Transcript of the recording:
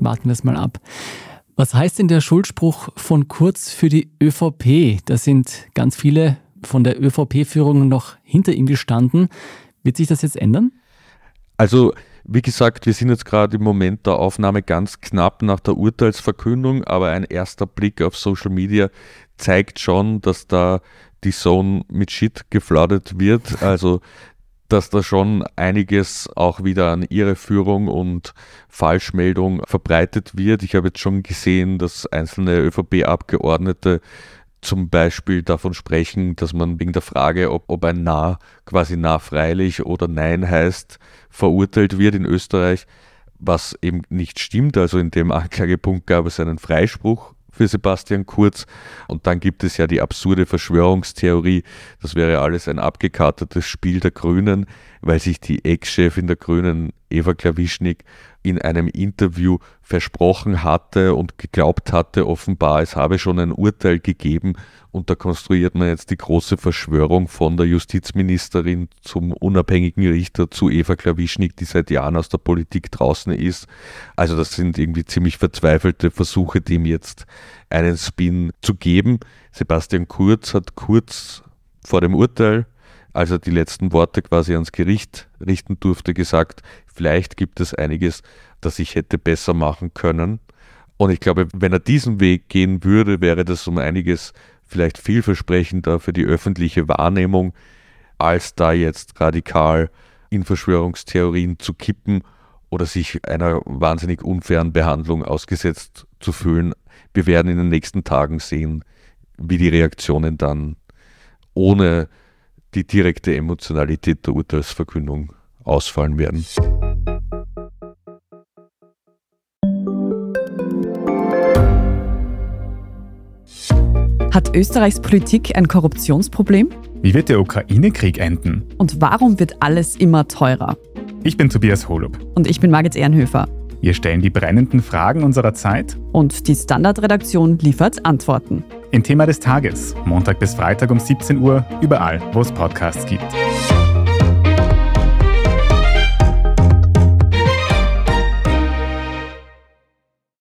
Warten wir es mal ab. Was heißt denn der Schuldspruch von Kurz für die ÖVP? Da sind ganz viele von der ÖVP-Führung noch hinter ihm gestanden. Wird sich das jetzt ändern? Also, wie gesagt, wir sind jetzt gerade im Moment der Aufnahme ganz knapp nach der Urteilsverkündung, aber ein erster Blick auf Social Media zeigt schon, dass da die Zone mit Shit geflaudert wird. Also dass da schon einiges auch wieder an Irreführung und Falschmeldung verbreitet wird. Ich habe jetzt schon gesehen, dass einzelne ÖVP-Abgeordnete zum Beispiel davon sprechen, dass man wegen der Frage, ob, ob ein Na quasi Na freilich oder Nein heißt, verurteilt wird in Österreich, was eben nicht stimmt. Also in dem Anklagepunkt gab es einen Freispruch für Sebastian Kurz. Und dann gibt es ja die absurde Verschwörungstheorie, das wäre alles ein abgekartetes Spiel der Grünen, weil sich die Ex-Chefin der Grünen, Eva Klawischnik, in einem Interview versprochen hatte und geglaubt hatte, offenbar, es habe schon ein Urteil gegeben und da konstruiert man jetzt die große Verschwörung von der Justizministerin zum unabhängigen Richter zu Eva Klawischnik, die seit Jahren aus der Politik draußen ist. Also das sind irgendwie ziemlich verzweifelte Versuche, dem jetzt einen Spin zu geben. Sebastian Kurz hat kurz vor dem Urteil als er die letzten Worte quasi ans Gericht richten durfte, gesagt, vielleicht gibt es einiges, das ich hätte besser machen können. Und ich glaube, wenn er diesen Weg gehen würde, wäre das um einiges vielleicht vielversprechender für die öffentliche Wahrnehmung, als da jetzt radikal in Verschwörungstheorien zu kippen oder sich einer wahnsinnig unfairen Behandlung ausgesetzt zu fühlen. Wir werden in den nächsten Tagen sehen, wie die Reaktionen dann ohne die direkte Emotionalität der Urteilsverkündung ausfallen werden. Hat Österreichs Politik ein Korruptionsproblem? Wie wird der Ukraine-Krieg enden? Und warum wird alles immer teurer? Ich bin Tobias Holub. Und ich bin Margit Ehrenhöfer. Wir stellen die brennenden Fragen unserer Zeit. Und die Standardredaktion liefert Antworten. Im Thema des Tages, Montag bis Freitag um 17 Uhr, überall, wo es Podcasts gibt.